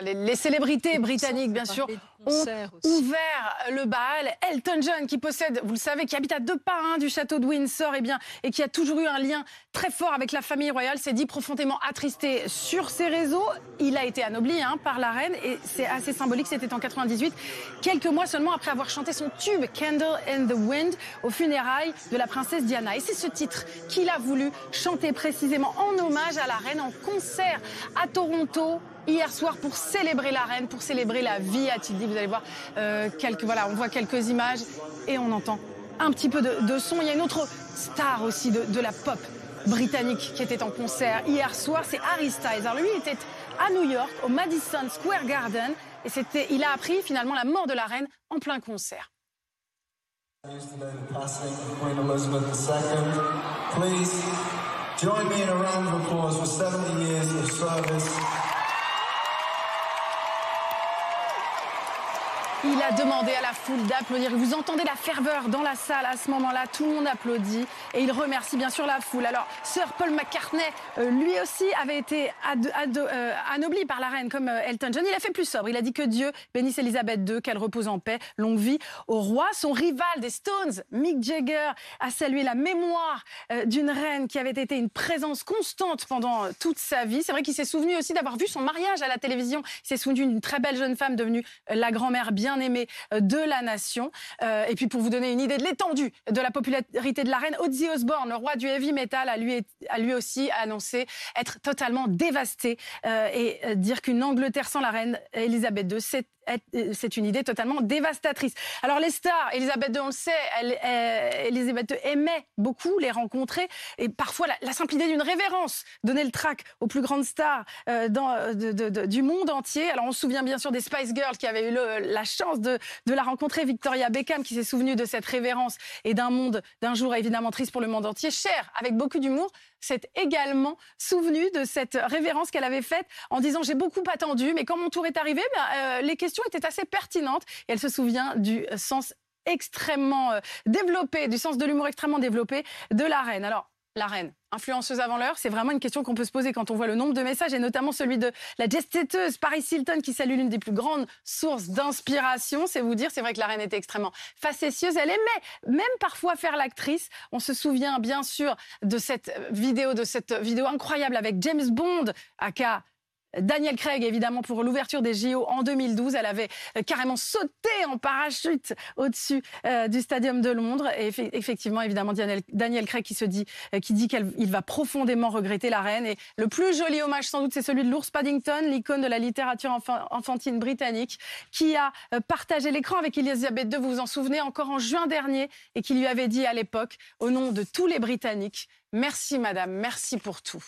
Les, célébrités britanniques, bien sûr, ont ouvert le bal. Elton John, qui possède, vous le savez, qui habite à deux pas hein, du château de Windsor, et, eh bien, et qui a toujours eu un lien très fort avec la famille royale, s'est dit profondément attristé sur ses réseaux. Il a été anobli hein, par la reine, et c'est assez symbolique, c'était en 98, quelques mois seulement après avoir chanté son tube Candle in the Wind au funérailles de la princesse Diana. Et c'est ce titre qu'il a voulu chanter précisément en hommage à la reine en concert à Toronto hier soir pour célébrer la reine, pour célébrer la vie, a-t-il dit. Vous allez voir euh, quelques, voilà, on voit quelques images et on entend un petit peu de, son. Il y a une autre star aussi de, la pop britannique qui était en concert hier soir, c'est Harry Styles. Alors lui, il était à New York, au Madison Square Garden, et c'était, il a appris finalement la mort de la reine en plein concert. Please join me in a round of applause for 70 years of service. Il a demandé à la foule d'applaudir. Vous entendez la ferveur dans la salle à ce moment-là. Tout le monde applaudit et il remercie bien sûr la foule. Alors, Sir Paul McCartney, euh, lui aussi, avait été euh, anobli par la reine comme euh, Elton John. Il a fait plus sobre. Il a dit que Dieu bénisse Elisabeth II, qu'elle repose en paix, longue vie au roi. Son rival des Stones, Mick Jagger, a salué la mémoire d'une reine qui avait été une présence constante pendant toute sa vie. C'est vrai qu'il s'est souvenu aussi d'avoir vu son mariage à la télévision. Il s'est souvenu d'une très belle jeune femme devenue la grand-mère bien aimé euh, de la nation. Euh, et puis pour vous donner une idée de l'étendue de la popularité de la reine, Ozzy Osbourne, le roi du heavy metal, a lui, a lui aussi annoncé être totalement dévasté euh, et dire qu'une Angleterre sans la reine Elisabeth II, c'est c'est une idée totalement dévastatrice. Alors les stars, Elisabeth II, on le sait, Elisabeth II aimait beaucoup les rencontrer et parfois la, simple idée d'une révérence, donner le trac aux plus grandes stars euh, euh, du monde entier. Alors on se souvient bien sûr des Spice Girls qui avaient eu la chance de, de, la rencontrer, Victoria Beckham qui s'est souvenue de cette révérence et d'un monde, d'un jour évidemment triste pour le monde entier, cher, avec beaucoup d'humour s'est également souvenue de cette révérence qu'elle avait faite en disant j'ai beaucoup attendu, mais quand mon tour est arrivé, ben, les questions étaient assez pertinentes. Et elle se souvient du sens extrêmement euh, développé, du sens de l'humour extrêmement développé de la reine. Alors, la reine, influenceuse avant l'heure C'est vraiment une question qu'on peut se poser quand on voit le nombre de messages, et notamment celui de la jet Paris Hilton, qui salue l'une des plus grandes sources d'inspiration. C'est vous dire, c'est vrai que la reine était extrêmement facétieuse. Elle aimait même parfois faire l'actrice. On se souvient bien sûr de cette vidéo, de cette vidéo incroyable avec James Bond, aka Daniel Craig, évidemment, pour l'ouverture des JO en 2012. Elle avait euh, carrément sauté en parachute au-dessus euh, du Stadium de Londres. Et effectivement, évidemment, Daniel, Craig qui se dit, euh, qui dit qu'il va profondément regretter la reine. Et le plus joli hommage, sans doute, c'est celui de l'ours Paddington, l'icône de la littérature enfantine britannique, qui a partagé l'écran avec Elisabeth II, vous vous en souvenez, encore en juin dernier, et qui lui avait dit à l'époque, au nom de tous les Britanniques, merci madame, merci pour tout.